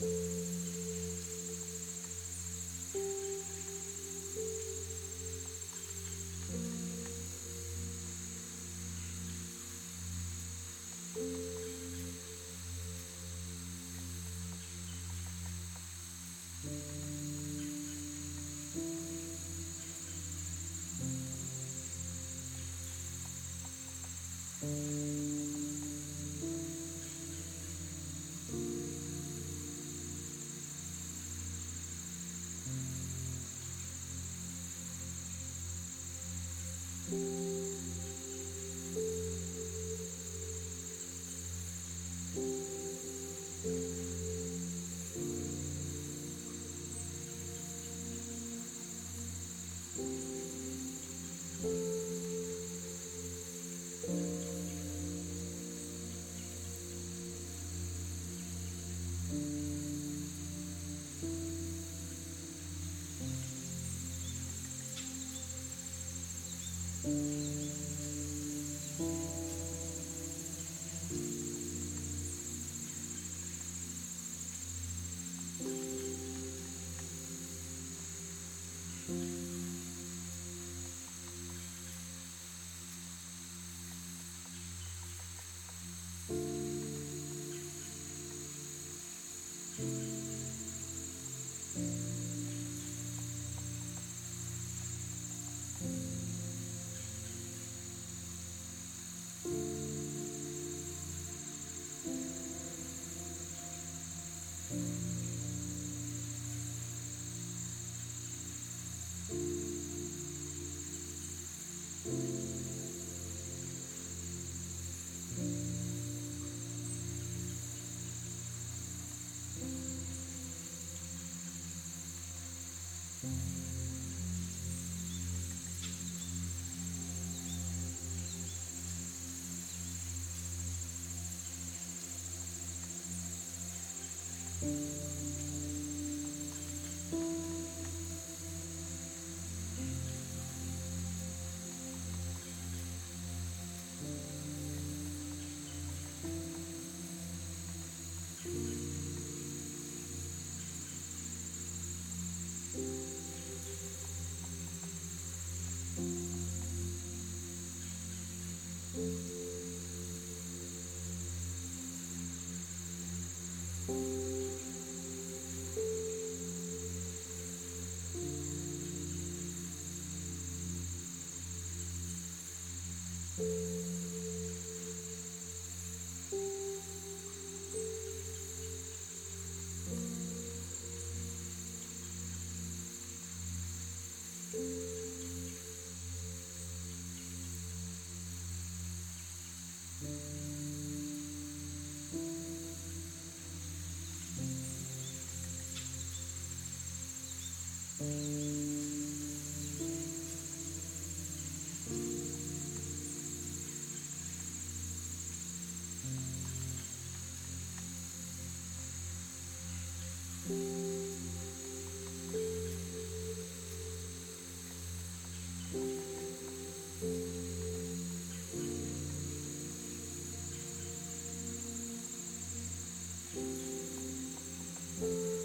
Música Música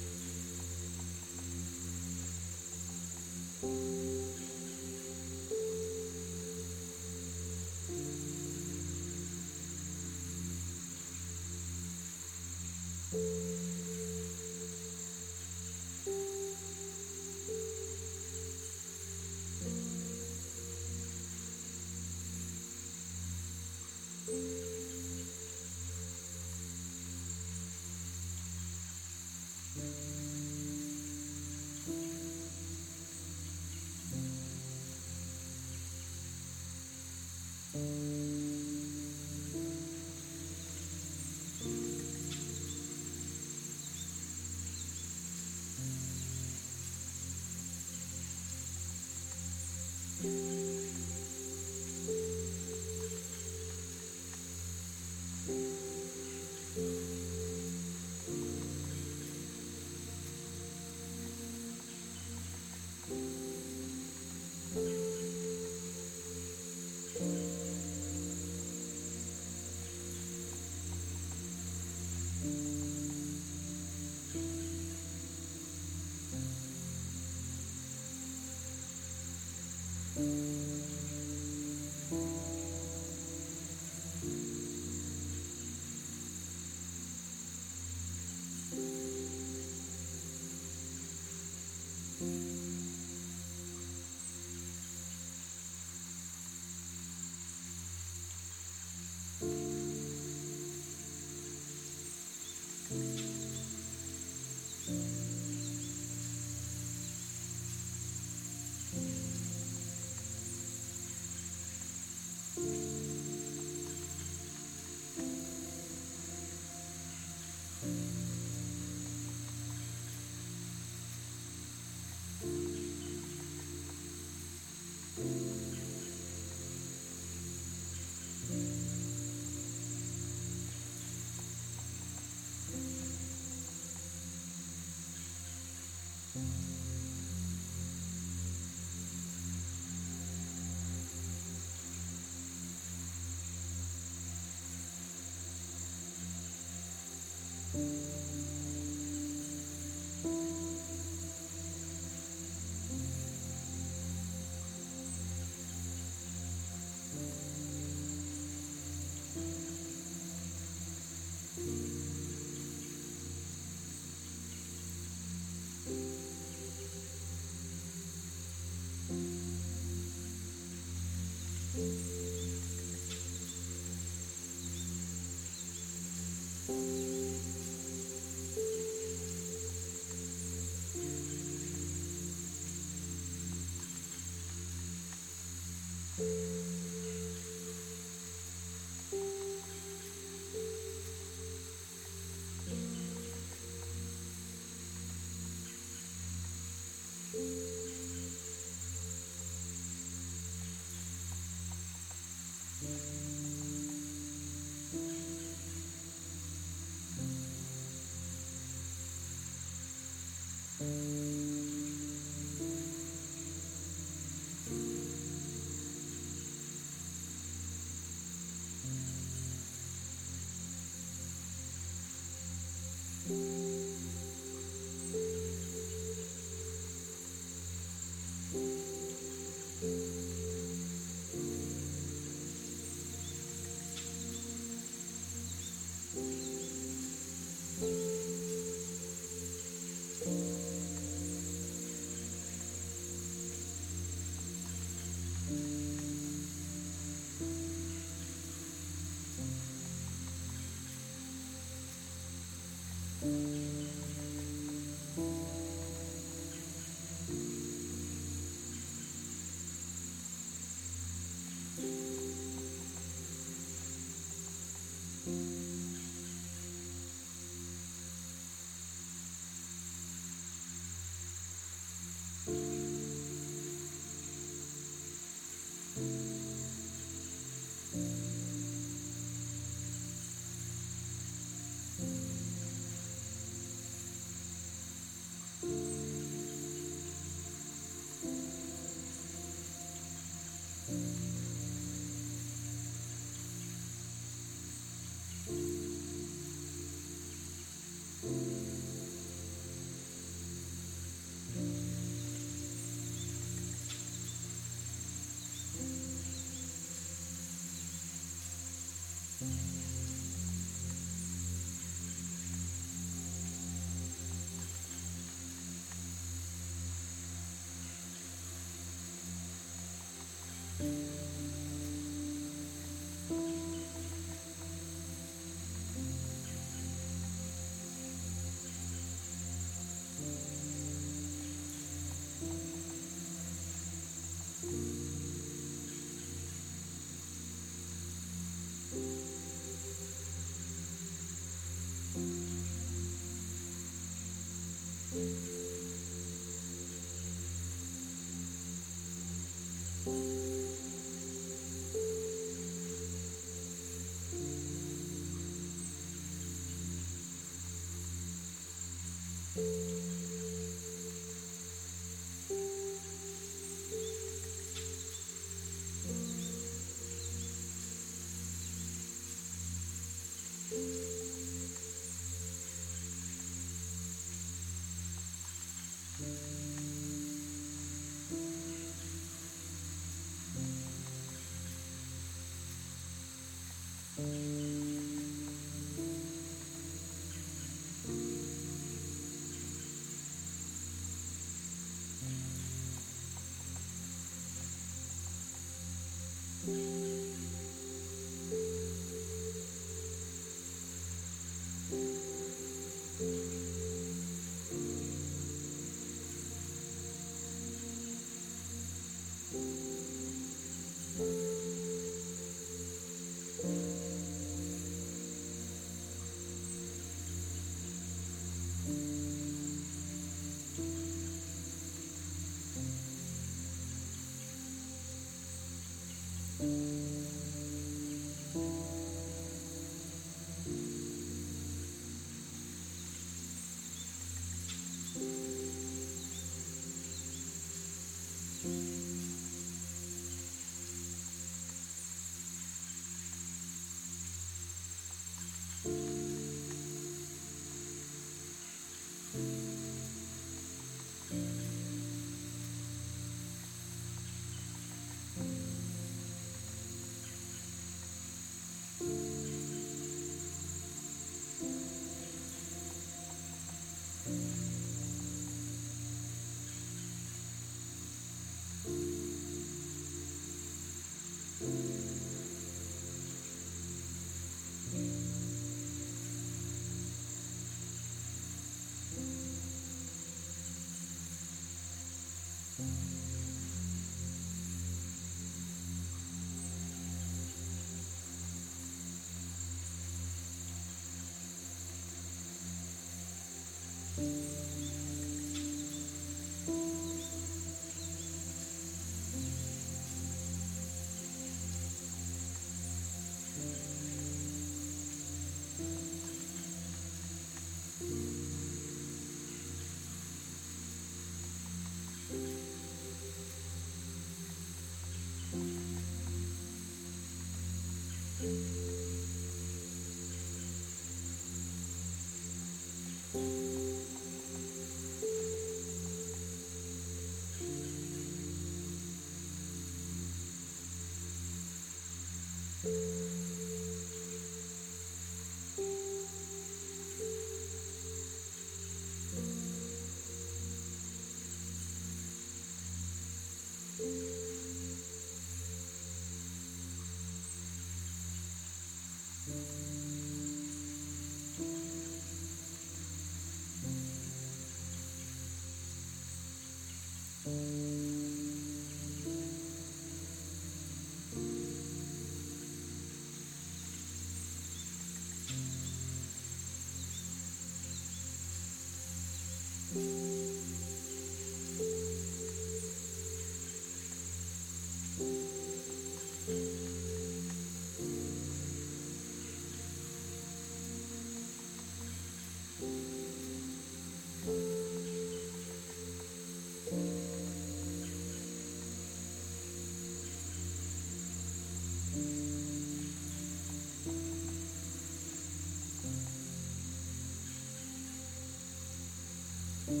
Thank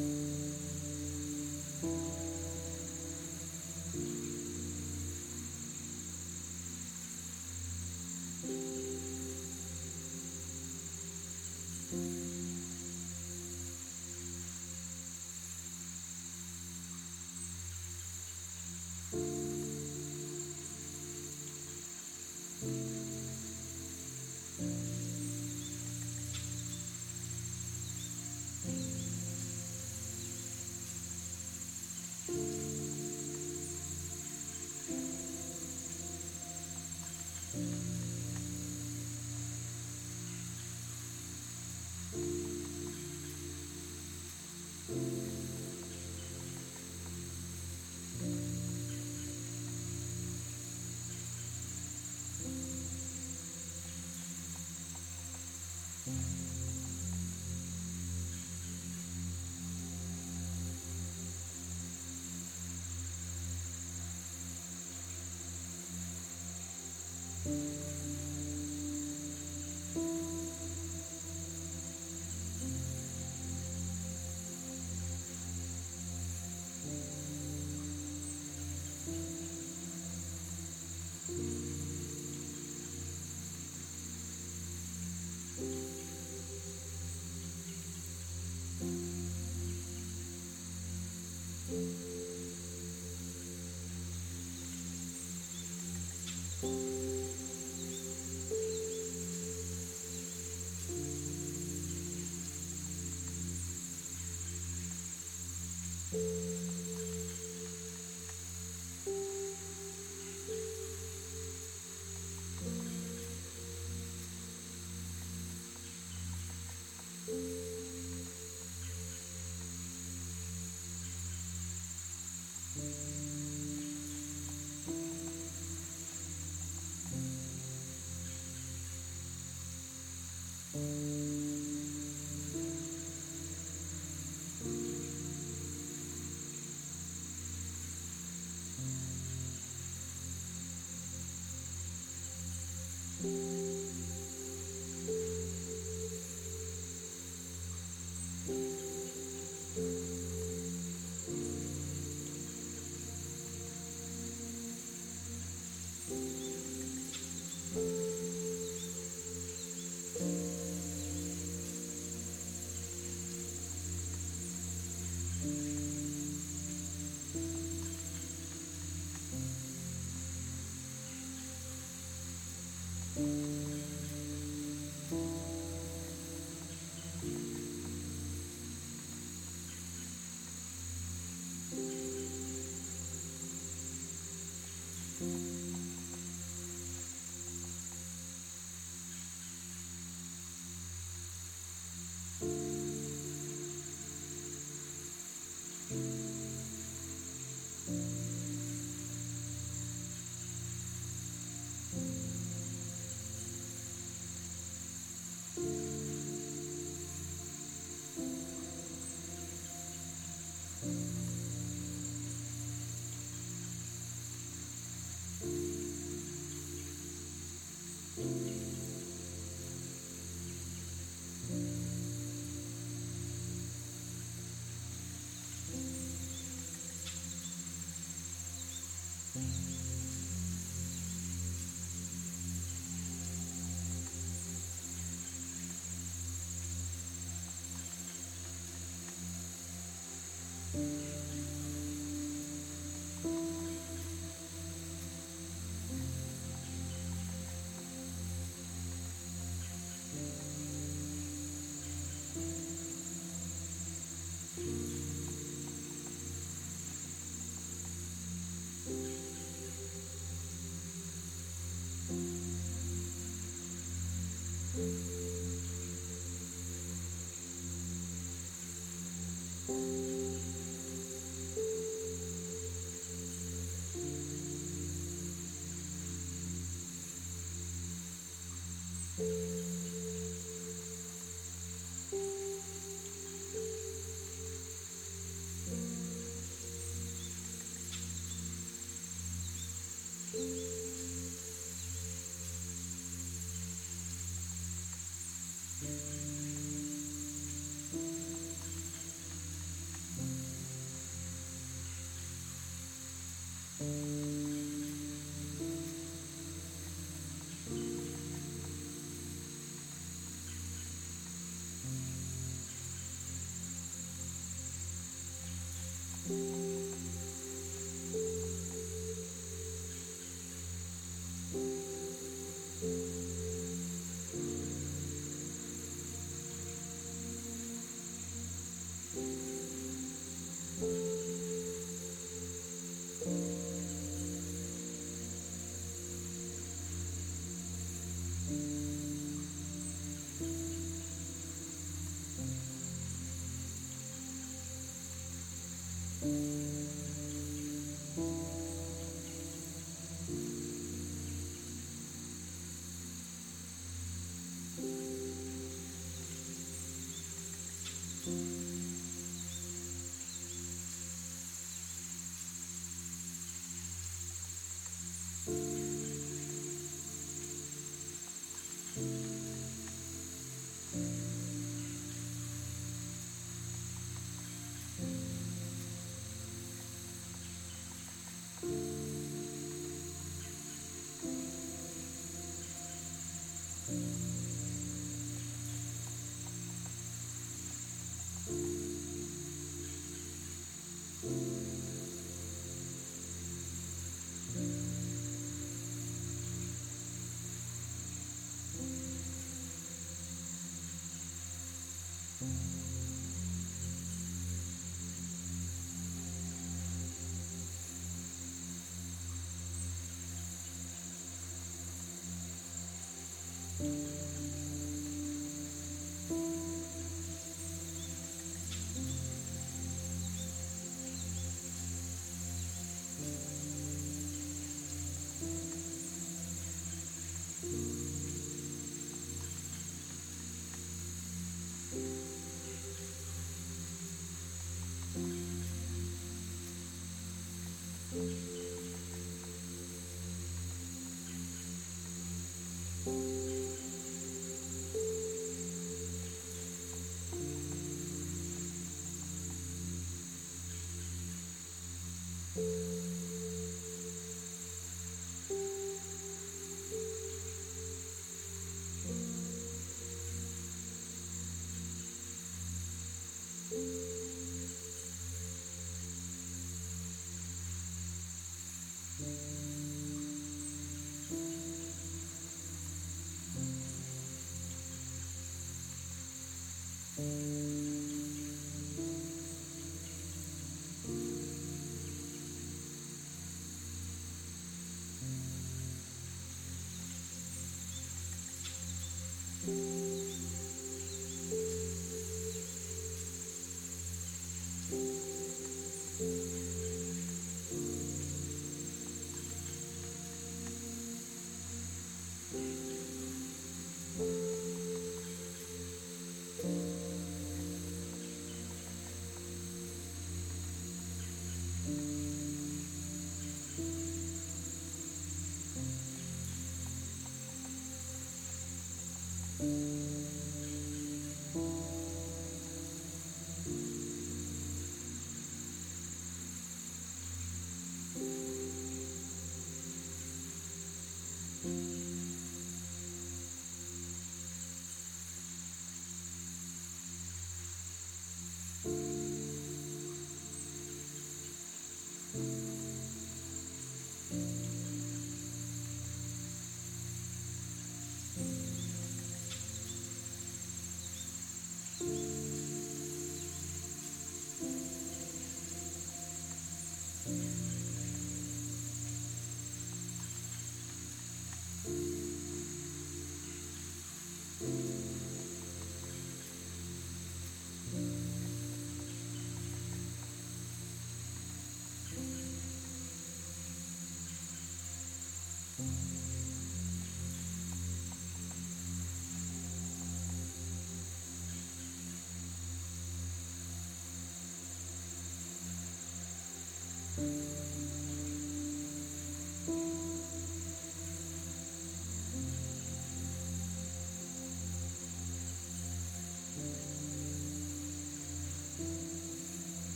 you.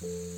Bye.